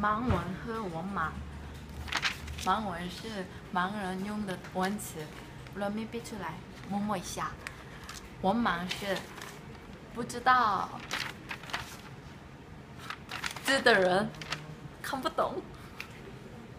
盲文和文盲。盲文是盲人用的文词，人没背出来，摸摸一下。文盲是不知道字的人看不懂。